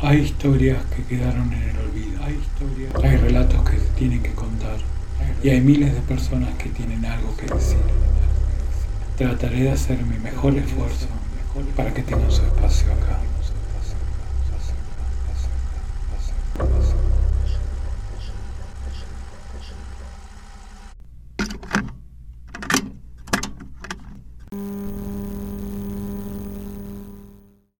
Hay historias que quedaron en el olvido. Hay, historias, hay relatos que se tienen que contar. Y hay miles de personas que tienen algo que decir. Trataré de hacer mi mejor esfuerzo para que tengan su espacio acá.